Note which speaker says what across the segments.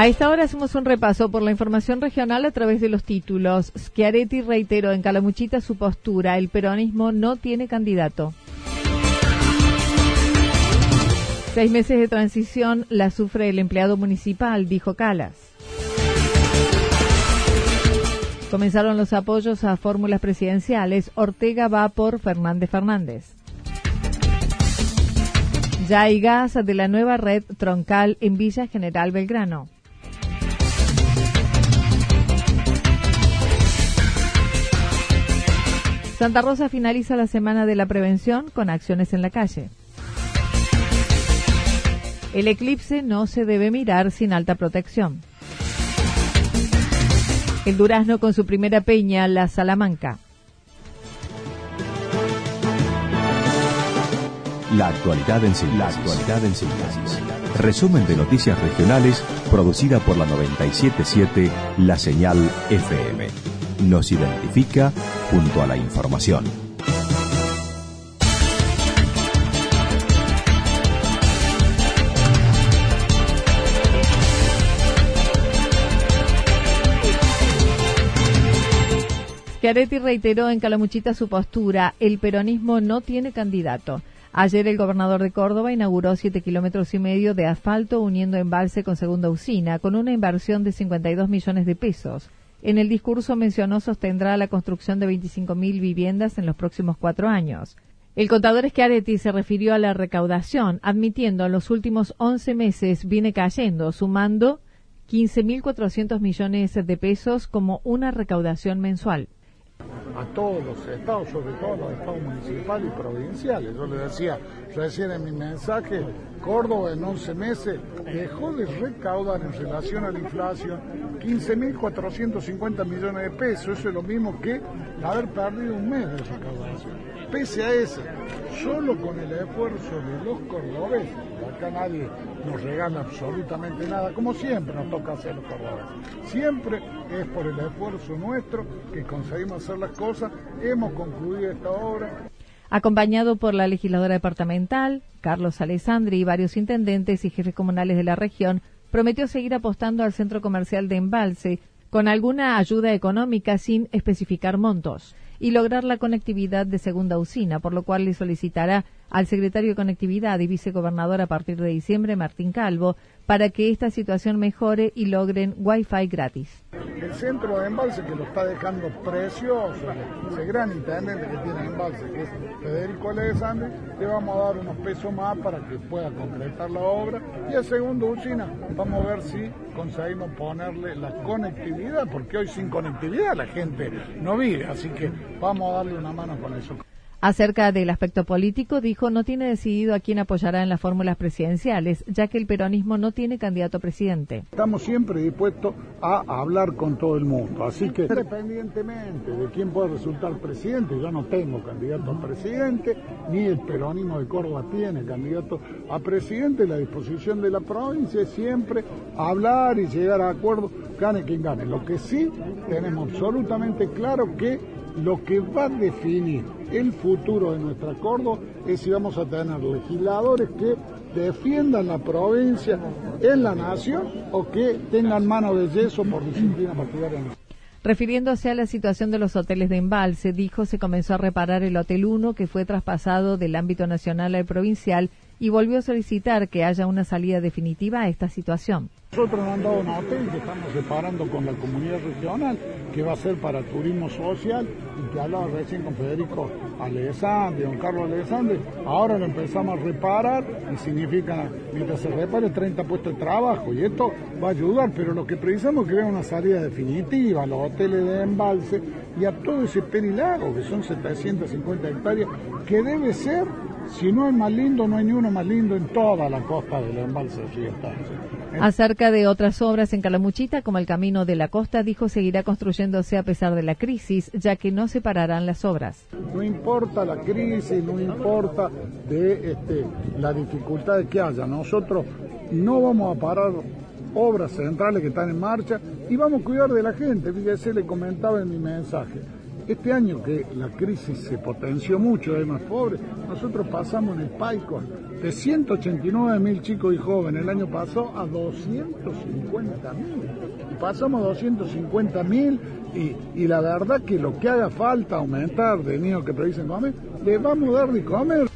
Speaker 1: A esta hora hacemos un repaso por la información regional a través de los títulos. Schiaretti reiteró en Calamuchita su postura. El peronismo no tiene candidato. Seis meses de transición la sufre el empleado municipal, dijo Calas. Comenzaron los apoyos a fórmulas presidenciales. Ortega va por Fernández Fernández. Ya hay gas de la nueva red troncal en Villa General Belgrano. Santa Rosa finaliza la semana de la prevención con acciones en la calle. El eclipse no se debe mirar sin alta protección. El Durazno con su primera peña, la Salamanca.
Speaker 2: La actualidad en síntesis. Resumen de noticias regionales producida por la 977 La Señal FM. Nos identifica junto a la información.
Speaker 1: Chiaretti reiteró en Calamuchita su postura, el peronismo no tiene candidato. Ayer el gobernador de Córdoba inauguró siete kilómetros y medio de asfalto uniendo embalse con segunda usina, con una inversión de 52 millones de pesos. En el discurso mencionó sostendrá la construcción de 25.000 viviendas en los próximos cuatro años. El contador Schiaretti se refirió a la recaudación, admitiendo en los últimos 11 meses viene cayendo, sumando 15.400 millones de pesos como una recaudación mensual
Speaker 3: a todos los estados, sobre todo los estados municipales y provinciales. Yo le decía recién en mi mensaje, Córdoba en 11 meses dejó de recaudar en relación a la inflación 15.450 millones de pesos. Eso es lo mismo que haber perdido un mes de recaudación. Pese a eso, solo con el esfuerzo de los cordobeses, acá nadie nos regala absolutamente nada, como siempre nos toca hacer los cordobeses. Siempre es por el esfuerzo nuestro que conseguimos hacer las cosas. Hemos concluido esta obra.
Speaker 1: Acompañado por la legisladora departamental, Carlos Alessandri y varios intendentes y jefes comunales de la región, prometió seguir apostando al centro comercial de Embalse con alguna ayuda económica sin especificar montos y lograr la conectividad de segunda usina, por lo cual le solicitará al secretario de Conectividad y vicegobernador a partir de diciembre, Martín Calvo, para que esta situación mejore y logren Wi-Fi gratis.
Speaker 3: El centro de embalse que lo está dejando precioso, ese gran intendente que tiene embalse, que es Federico Alessandri, le vamos a dar unos pesos más para que pueda concretar la obra. Y el segundo usina, vamos a ver si conseguimos ponerle la conectividad, porque hoy sin conectividad la gente no vive, así que vamos a darle una mano con eso.
Speaker 1: Acerca del aspecto político, dijo no tiene decidido a quién apoyará en las fórmulas presidenciales, ya que el peronismo no tiene candidato a presidente.
Speaker 3: Estamos siempre dispuestos a hablar con todo el mundo, así que independientemente de quién pueda resultar presidente, yo no tengo candidato a presidente, ni el peronismo de Córdoba tiene candidato a presidente, la disposición de la provincia es siempre hablar y llegar a acuerdos, gane quien gane. Lo que sí tenemos absolutamente claro que lo que va a definir el futuro de nuestra Córdoba es si vamos a tener legisladores que defiendan la provincia en la nación o que tengan mano de yeso por disciplina partidaria.
Speaker 1: Refiriéndose a la situación de los hoteles de embalse, dijo se comenzó a reparar el Hotel 1 que fue traspasado del ámbito nacional al provincial y volvió a solicitar que haya una salida definitiva a esta situación.
Speaker 3: Nosotros nos han dado una hotel que estamos separando con la comunidad regional, que va a ser para turismo social, y que hablaba recién con Federico Alessandri, don Carlos Alessandri. Ahora lo empezamos a reparar y significa, mientras se repare, 30 puestos de trabajo. Y esto va a ayudar, pero lo que precisamos es que una salida definitiva a los hoteles de embalse y a todo ese perilago, que son 750 hectáreas, que debe ser si no es más lindo, no hay ni uno más lindo en toda la costa del embalse Río
Speaker 1: Acerca de otras obras en Calamuchita, como el Camino de la Costa, dijo seguirá construyéndose a pesar de la crisis, ya que no se pararán las obras.
Speaker 3: No importa la crisis, no importa de este, la dificultad que haya, nosotros no vamos a parar obras centrales que están en marcha y vamos a cuidar de la gente. Fíjese, le comentaba en mi mensaje este año que la crisis se potenció mucho, hay más pobres, nosotros pasamos en el PAICO de 189 mil chicos y jóvenes, el año pasó a 250 mil. Pasamos a 250 mil y, la verdad que lo que haga falta aumentar de niños que predicen comer, le vamos a dar de comer.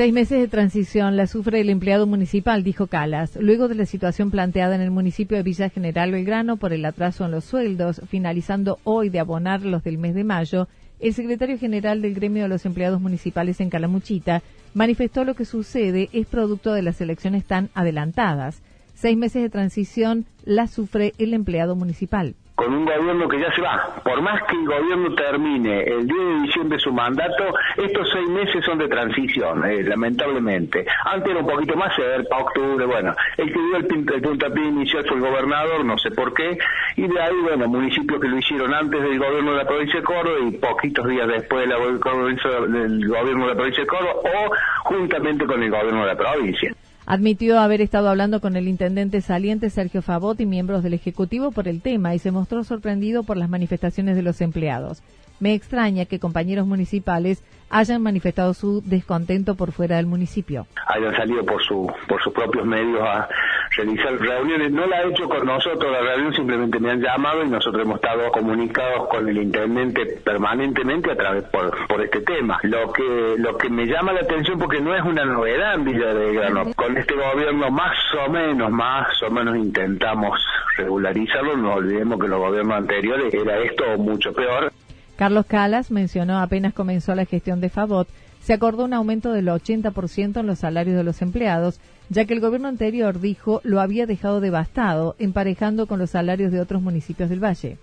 Speaker 1: Seis meses de transición la sufre el empleado municipal, dijo Calas, luego de la situación planteada en el municipio de Villa General Belgrano por el atraso en los sueldos, finalizando hoy de abonar los del mes de mayo. El secretario general del gremio de los empleados municipales en Calamuchita manifestó lo que sucede es producto de las elecciones tan adelantadas. Seis meses de transición la sufre el empleado municipal
Speaker 4: con un gobierno que ya se va. Por más que el gobierno termine el día de diciembre su mandato, estos seis meses son de transición, eh, lamentablemente. Antes era un poquito más, cerca, octubre, bueno. El que dio el, el puntapié inicial fue el gobernador, no sé por qué, y de ahí, bueno, municipios que lo hicieron antes del gobierno de la provincia de Córdoba y poquitos días después del gobierno de la provincia de Córdoba o juntamente con el gobierno de la provincia.
Speaker 1: Admitió haber estado hablando con el intendente saliente Sergio Favot y miembros del Ejecutivo por el tema y se mostró sorprendido por las manifestaciones de los empleados. Me extraña que compañeros municipales hayan manifestado su descontento por fuera del municipio.
Speaker 4: Hayan salido por, su, por sus propios medios a realizar reuniones. No la ha hecho con nosotros la reunión, simplemente me han llamado y nosotros hemos estado comunicados con el intendente permanentemente a través por, por este tema. Lo que lo que me llama la atención porque no es una novedad en Villa de Grano. Con este gobierno más o menos, más o menos intentamos regularizarlo. No olvidemos que los gobiernos anteriores era esto mucho peor.
Speaker 1: Carlos Calas mencionó apenas comenzó la gestión de Favot, se acordó un aumento del 80% en los salarios de los empleados, ya que el gobierno anterior dijo lo había dejado devastado, emparejando con los salarios de otros municipios del Valle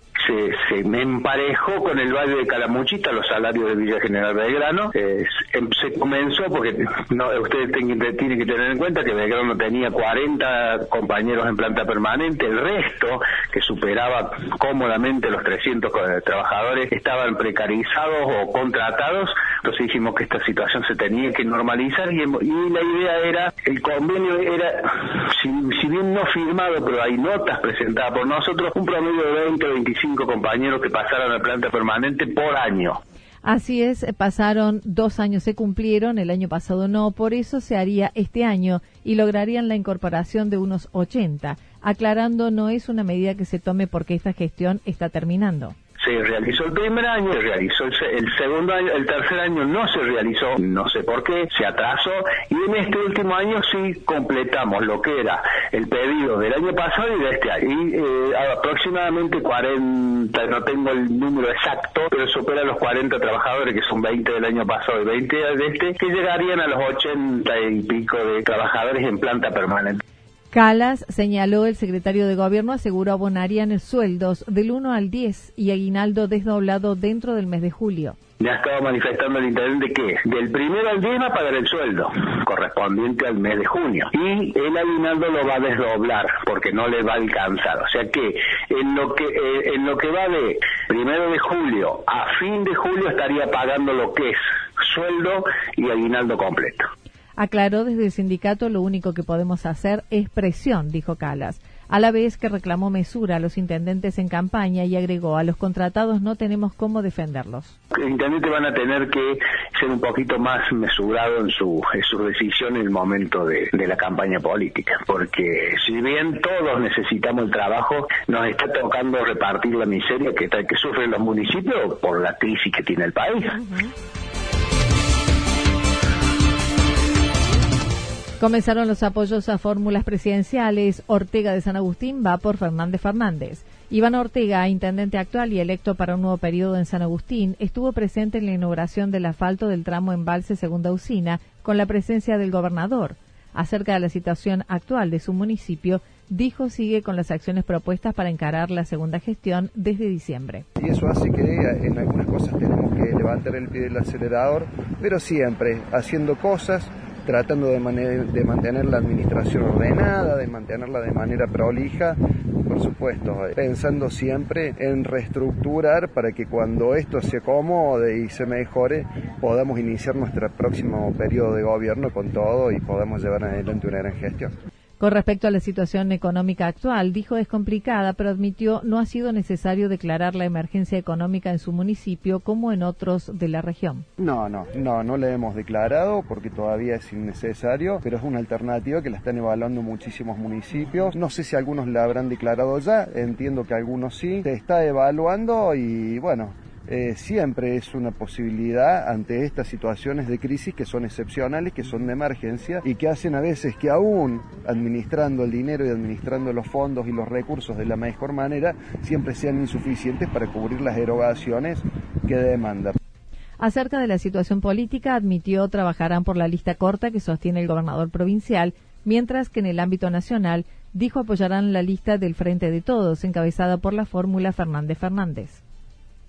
Speaker 4: se, me emparejó con el Valle de Calamuchita, los salarios de Villa General Belgrano. Em, se, comenzó, porque no, ustedes tienen, que tener en cuenta que Belgrano tenía 40 compañeros en planta permanente, el resto, que superaba cómodamente los 300 eh, trabajadores, estaban precarizados o contratados. Entonces dijimos que esta situación se tenía que normalizar y, y la idea era, el convenio era, si, si bien no firmado, pero hay notas presentadas por nosotros, un promedio de 20 25 cinco compañeros que pasaron a planta permanente por año.
Speaker 1: Así es, eh, pasaron dos años, se cumplieron, el año pasado no, por eso se haría este año y lograrían la incorporación de unos 80. Aclarando, no es una medida que se tome porque esta gestión está terminando
Speaker 4: se realizó el primer año, se realizó el, segundo año, el tercer año no se realizó, no sé por qué, se atrasó y en este último año sí completamos lo que era el pedido del año pasado y de este año. Y eh, aproximadamente 40, no tengo el número exacto, pero supera los 40 trabajadores, que son 20 del año pasado y 20 de este, que llegarían a los 80 y pico de trabajadores en planta permanente.
Speaker 1: Calas señaló el secretario de Gobierno aseguró abonarían sueldos del 1 al 10 y aguinaldo desdoblado dentro del mes de julio.
Speaker 4: Me ha estado manifestando el intendente que del primero al 10 va a pagar el sueldo correspondiente al mes de junio y el aguinaldo lo va a desdoblar porque no le va a alcanzar. O sea que en lo que eh, en lo que va de primero de julio a fin de julio estaría pagando lo que es sueldo y aguinaldo completo.
Speaker 1: Aclaró desde el sindicato lo único que podemos hacer es presión, dijo Calas a la vez que reclamó mesura a los intendentes en campaña y agregó a los contratados no tenemos cómo defenderlos.
Speaker 4: Los intendentes van a tener que ser un poquito más mesurados en su, en su decisión en el momento de, de la campaña política, porque si bien todos necesitamos el trabajo, nos está tocando repartir la miseria que, que sufren los municipios por la crisis que tiene el país.
Speaker 1: Comenzaron los apoyos a fórmulas presidenciales. Ortega de San Agustín va por Fernández Fernández. Iván Ortega, intendente actual y electo para un nuevo periodo en San Agustín, estuvo presente en la inauguración del asfalto del tramo embalse Segunda Usina con la presencia del gobernador. Acerca de la situación actual de su municipio, dijo sigue con las acciones propuestas para encarar la segunda gestión desde diciembre.
Speaker 5: Y eso hace que en algunas cosas tenemos que levantar el pie del acelerador, pero siempre haciendo cosas tratando de, de mantener la administración ordenada, de mantenerla de manera prolija, por supuesto, eh, pensando siempre en reestructurar para que cuando esto se acomode y se mejore, podamos iniciar nuestro próximo periodo de gobierno con todo y podamos llevar adelante una gran gestión.
Speaker 1: Con respecto a la situación económica actual, dijo es complicada, pero admitió no ha sido necesario declarar la emergencia económica en su municipio como en otros de la región.
Speaker 5: No, no, no, no la hemos declarado porque todavía es innecesario, pero es una alternativa que la están evaluando muchísimos municipios. No sé si algunos la habrán declarado ya, entiendo que algunos sí. Se está evaluando y bueno, eh, siempre es una posibilidad ante estas situaciones de crisis que son excepcionales, que son de emergencia y que hacen a veces que aún administrando el dinero y administrando los fondos y los recursos de la mejor manera, siempre sean insuficientes para cubrir las erogaciones que demanda.
Speaker 1: Acerca de la situación política, admitió trabajarán por la lista corta que sostiene el gobernador provincial, mientras que en el ámbito nacional dijo apoyarán la lista del Frente de Todos, encabezada por la fórmula Fernández Fernández.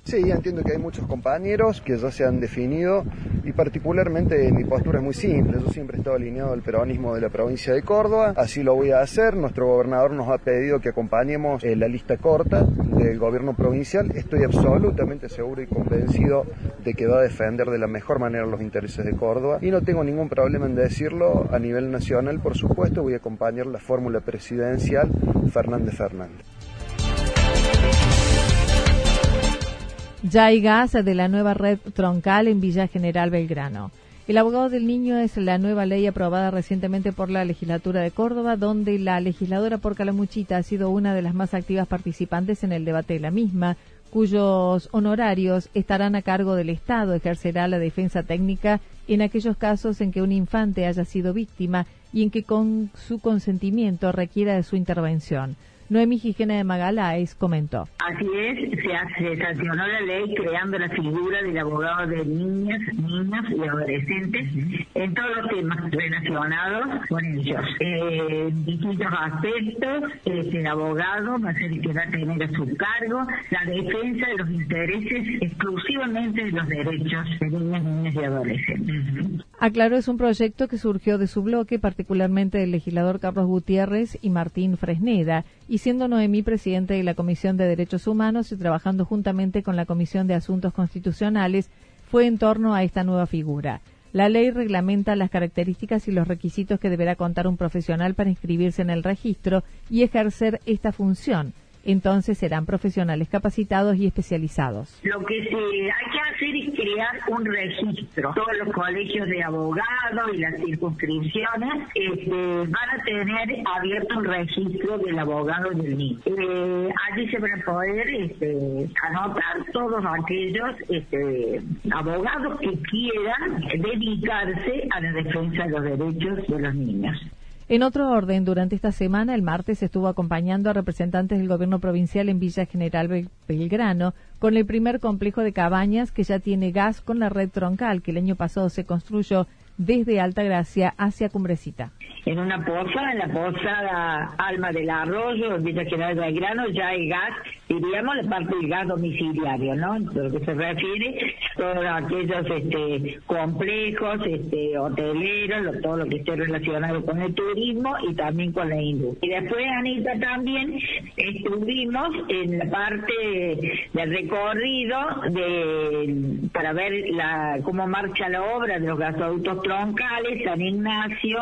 Speaker 5: Sí, entiendo que hay muchos compañeros que ya se han definido y particularmente mi postura es muy simple. Yo siempre he estado alineado al peronismo de la provincia de Córdoba, así lo voy a hacer. Nuestro gobernador nos ha pedido que acompañemos eh, la lista corta del gobierno provincial. Estoy absolutamente seguro y convencido de que va a defender de la mejor manera los intereses de Córdoba y no tengo ningún problema en decirlo a nivel nacional. Por supuesto, voy a acompañar la fórmula presidencial Fernández Fernández.
Speaker 1: Ya hay gas de la nueva red troncal en Villa General Belgrano. El abogado del niño es la nueva ley aprobada recientemente por la legislatura de Córdoba, donde la legisladora por Calamuchita ha sido una de las más activas participantes en el debate de la misma, cuyos honorarios estarán a cargo del Estado. Ejercerá la defensa técnica en aquellos casos en que un infante haya sido víctima y en que con su consentimiento requiera de su intervención. Noemí Gijena de Magaláes comentó.
Speaker 6: Así es, se, sancionó la ley creando la figura del abogado de niñas, niños y adolescentes en todos los temas relacionados con ellos. Eh, en distintos aspectos, el abogado va a ser el que va a tener a su cargo la defensa de los intereses exclusivamente de los derechos de niñas, niños y adolescentes.
Speaker 1: Aclaró es un proyecto que surgió de su bloque, particularmente del legislador Carlos Gutiérrez y Martín Fresneda, y siendo Noemí presidente de la Comisión de Derechos Humanos y trabajando juntamente con la Comisión de Asuntos Constitucionales, fue en torno a esta nueva figura. La ley reglamenta las características y los requisitos que deberá contar un profesional para inscribirse en el registro y ejercer esta función entonces serán profesionales capacitados y especializados.
Speaker 6: Lo que se hay que hacer es crear un registro. Todos los colegios de abogados y las circunscripciones este, van a tener abierto un registro del abogado del niño. Eh, allí se van a poder este, anotar todos aquellos este, abogados que quieran dedicarse a la defensa de los derechos de los niños.
Speaker 1: En otro orden, durante esta semana, el martes, estuvo acompañando a representantes del gobierno provincial en Villa General Belgrano con el primer complejo de cabañas que ya tiene gas con la red troncal que el año pasado se construyó desde Altagracia hacia Cumbrecita.
Speaker 6: En una poza, en la posada Alma del Arroyo, en Villa General Belgrano, ya hay gas, diríamos la parte del gas domiciliario, ¿no? Lo que se refiere todos aquellos este, complejos, este, hoteleros, todo lo que esté relacionado con el turismo y también con la industria. Y después, Anita, también estuvimos en la parte del recorrido de, para ver la, cómo marcha la obra de los gasoductos San Ignacio,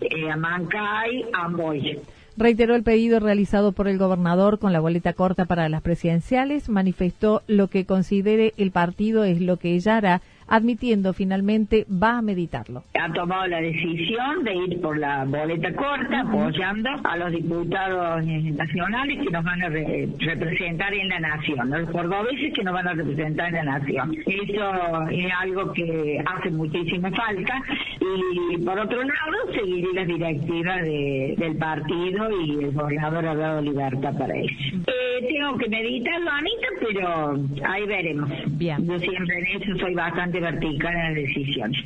Speaker 6: eh, Amancay, Amboy.
Speaker 1: Reiteró el pedido realizado por el gobernador con la boleta corta para las presidenciales, manifestó lo que considere el partido es lo que ella hará admitiendo finalmente va a meditarlo.
Speaker 6: Ha tomado la decisión de ir por la boleta corta, apoyando a los diputados nacionales que nos van a representar en la nación, los cordobeses que nos van a representar en la nación. Eso es algo que hace muchísima falta y por otro lado seguiré las directivas del partido y el gobernador ha dado libertad para eso. Eh, tengo que meditarlo, Anita, pero ahí veremos. Bien. Yo siempre en eso soy bastante vertical en las decisiones.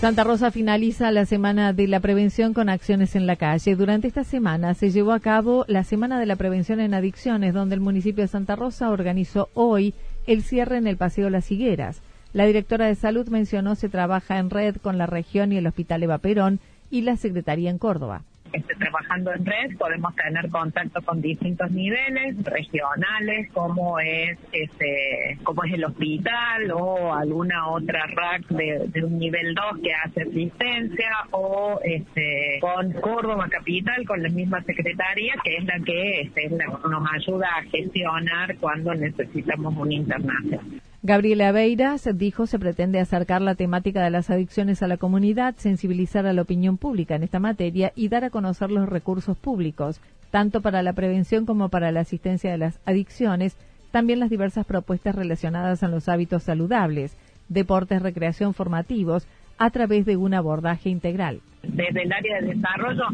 Speaker 1: Santa Rosa finaliza la semana de la prevención con acciones en la calle. Durante esta semana se llevó a cabo la Semana de la Prevención en Adicciones, donde el municipio de Santa Rosa organizó hoy el cierre en el Paseo Las Higueras. La directora de Salud mencionó se trabaja en red con la región y el Hospital Eva Perón y la Secretaría en Córdoba
Speaker 7: esté trabajando en red, podemos tener contacto con distintos niveles regionales, como es este, como es el hospital o alguna otra RAC de, un nivel 2 que hace asistencia o este, con Córdoba Capital, con la misma secretaría, que es la que este, nos ayuda a gestionar cuando necesitamos un internación.
Speaker 1: Gabriela Beiras dijo se pretende acercar la temática de las adicciones a la comunidad, sensibilizar a la opinión pública en esta materia y dar a conocer los recursos públicos, tanto para la prevención como para la asistencia de las adicciones, también las diversas propuestas relacionadas a los hábitos saludables, deportes, recreación formativos, a través de un abordaje integral.
Speaker 7: Desde el área de desarrollo,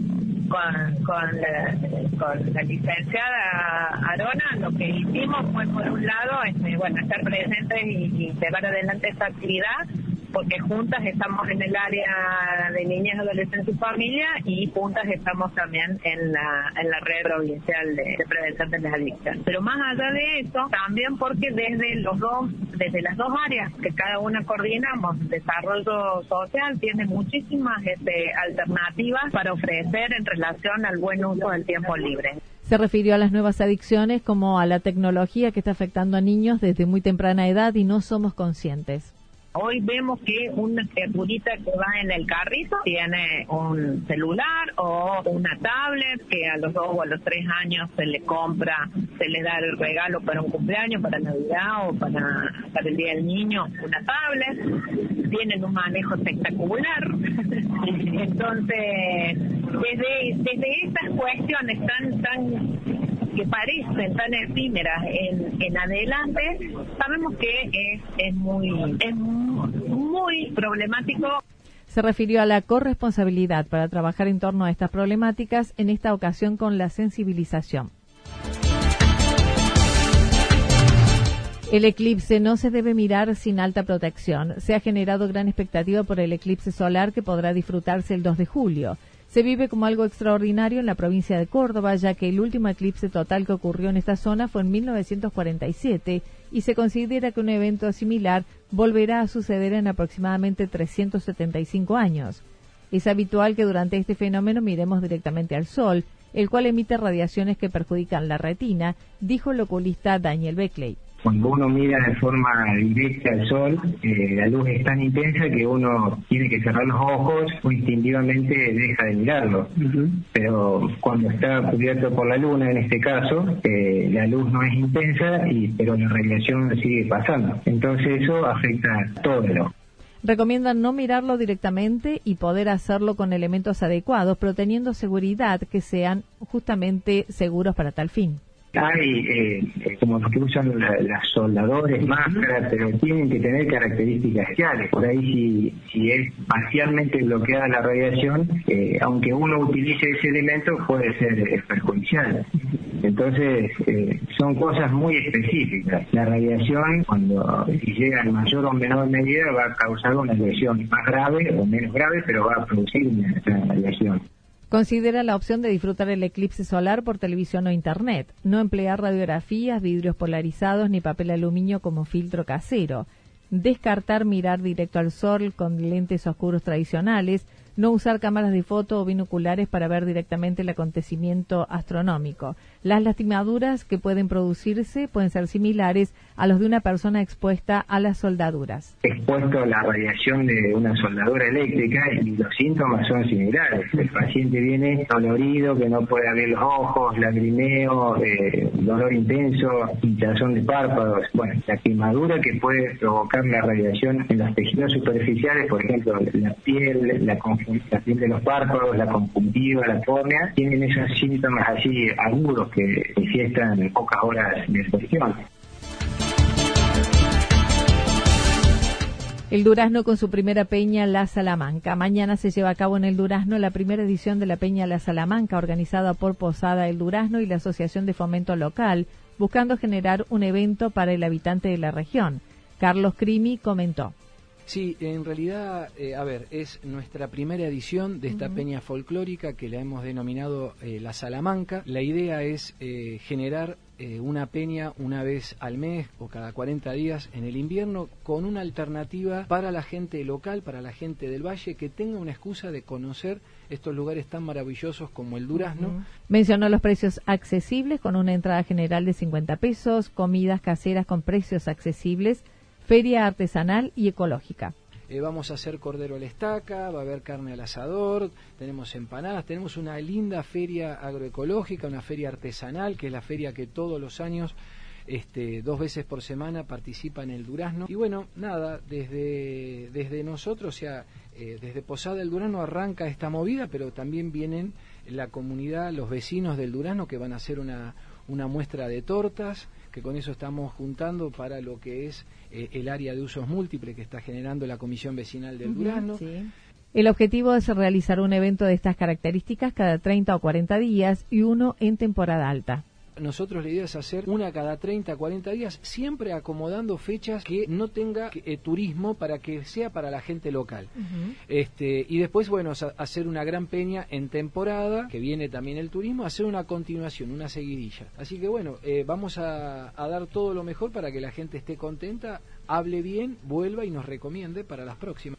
Speaker 7: con, con, la, licenciada Arona, lo que hicimos fue, por un lado, este, bueno, estar presentes y, y llevar adelante esta actividad porque juntas estamos en el área de niñas, adolescentes y familia y juntas estamos también en la, en la red provincial de, prevención de las adicciones. Pero más allá de eso, también porque desde los dos, desde las dos áreas que cada una coordinamos, desarrollo social tiene muchísimas este, alternativas para ofrecer en relación al buen uso del tiempo libre.
Speaker 1: Se refirió a las nuevas adicciones como a la tecnología que está afectando a niños desde muy temprana edad y no somos conscientes.
Speaker 7: Hoy vemos que una criaturita que va en el carrito tiene un celular o una tablet que a los dos o a los tres años se le compra, se le da el regalo para un cumpleaños, para Navidad o para, para el Día del Niño, una tablet. Tienen un manejo espectacular. Entonces, desde, desde estas cuestiones tan, tan que parecen tan efímeras en, en adelante, sabemos que es, es, muy, es muy problemático.
Speaker 1: Se refirió a la corresponsabilidad para trabajar en torno a estas problemáticas, en esta ocasión con la sensibilización. El eclipse no se debe mirar sin alta protección. Se ha generado gran expectativa por el eclipse solar que podrá disfrutarse el 2 de julio se vive como algo extraordinario en la provincia de Córdoba, ya que el último eclipse total que ocurrió en esta zona fue en 1947 y se considera que un evento similar volverá a suceder en aproximadamente 375 años. Es habitual que durante este fenómeno miremos directamente al Sol, el cual emite radiaciones que perjudican la retina, dijo el oculista Daniel Beckley
Speaker 8: cuando uno mira de forma directa al sol, eh, la luz es tan intensa que uno tiene que cerrar los ojos o instintivamente deja de mirarlo. Pero cuando está cubierto por la luna, en este caso, eh, la luz no es intensa, y, pero la radiación sigue pasando. Entonces eso afecta a todo el ojo.
Speaker 1: Recomiendan no mirarlo directamente y poder hacerlo con elementos adecuados, pero teniendo seguridad que sean justamente seguros para tal fin
Speaker 8: hay eh, como los que usan las soldadores, máscaras, pero tienen que tener características especiales. Por ahí si, si es parcialmente bloqueada la radiación, eh, aunque uno utilice ese elemento puede ser eh, perjudicial. Entonces son cosas muy específicas. La radiación, cuando si llega en mayor o menor medida, va a causar una lesión más grave o menos grave, pero va a producir una radiación.
Speaker 1: Considera la opción de disfrutar el eclipse solar por televisión o internet, no emplear radiografías, vidrios polarizados ni papel aluminio como filtro casero, descartar mirar directo al sol con lentes oscuros tradicionales, no usar cámaras de foto o binoculares para ver directamente el acontecimiento astronómico. Las lastimaduras que pueden producirse pueden ser similares a los de una persona expuesta a las soldaduras.
Speaker 8: Expuesto a la radiación de una soldadura eléctrica y los síntomas son similares. El paciente viene dolorido, que no puede abrir los ojos, lagrimeo, eh, dolor intenso, hinchazón de párpados. Bueno, la quemadura que puede provocar la radiación en los tejidos superficiales, por ejemplo, la piel, la, la piel de los párpados, la conjuntiva, la córnea, tienen esos síntomas así agudos que manifiestan en pocas horas de exposición.
Speaker 1: El Durazno con su primera peña La Salamanca. Mañana se lleva a cabo en el Durazno la primera edición de la Peña La Salamanca, organizada por Posada El Durazno y la Asociación de Fomento Local, buscando generar un evento para el habitante de la región. Carlos Crimi comentó.
Speaker 9: Sí, en realidad, eh, a ver, es nuestra primera edición de esta peña folclórica que la hemos denominado eh, La Salamanca. La idea es eh, generar una peña una vez al mes o cada 40 días en el invierno con una alternativa para la gente local, para la gente del valle, que tenga una excusa de conocer estos lugares tan maravillosos como el Durazno.
Speaker 1: Mencionó los precios accesibles con una entrada general de 50 pesos, comidas caseras con precios accesibles feria artesanal y ecológica.
Speaker 9: Eh, vamos a hacer cordero a la estaca, va a haber carne al asador, tenemos empanadas, tenemos una linda feria agroecológica, una feria artesanal, que es la feria que todos los años, este, dos veces por semana, participa en el Durazno. Y bueno, nada, desde, desde nosotros, o sea, eh, desde Posada del Durazno arranca esta movida, pero también vienen la comunidad, los vecinos del Durazno que van a hacer una, una muestra de tortas, que con eso estamos juntando para lo que es eh, el área de usos múltiples que está generando la Comisión Vecinal del Durazno.
Speaker 1: El objetivo es realizar un evento de estas características cada 30 o 40 días y uno en temporada alta.
Speaker 9: Nosotros la idea es hacer una cada 30, 40 días, siempre acomodando fechas que no tenga eh, turismo para que sea para la gente local. este, y después, bueno, hacer una gran peña en temporada, que viene también el turismo, hacer una continuación, una seguidilla. Así que bueno, eh, vamos a, a dar todo lo mejor para que la gente esté contenta, hable bien, vuelva y nos recomiende para las próximas.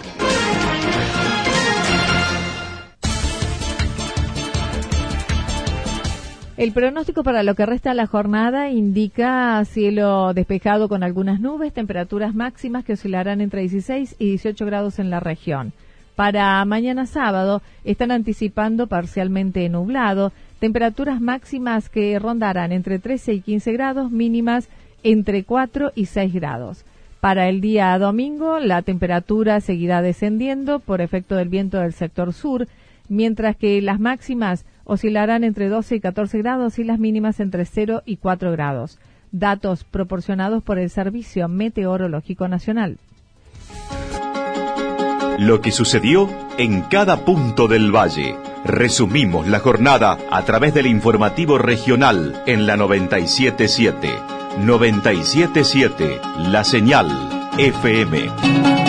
Speaker 1: El pronóstico para lo que resta la jornada indica cielo despejado con algunas nubes, temperaturas máximas que oscilarán entre 16 y 18 grados en la región. Para mañana sábado están anticipando parcialmente nublado, temperaturas máximas que rondarán entre 13 y 15 grados, mínimas entre 4 y 6 grados. Para el día domingo la temperatura seguirá descendiendo por efecto del viento del sector sur, mientras que las máximas oscilarán entre 12 y 14 grados y las mínimas entre 0 y 4 grados. Datos proporcionados por el Servicio Meteorológico Nacional.
Speaker 2: Lo que sucedió en cada punto del valle. Resumimos la jornada a través del informativo regional en la 977. 977, la señal FM.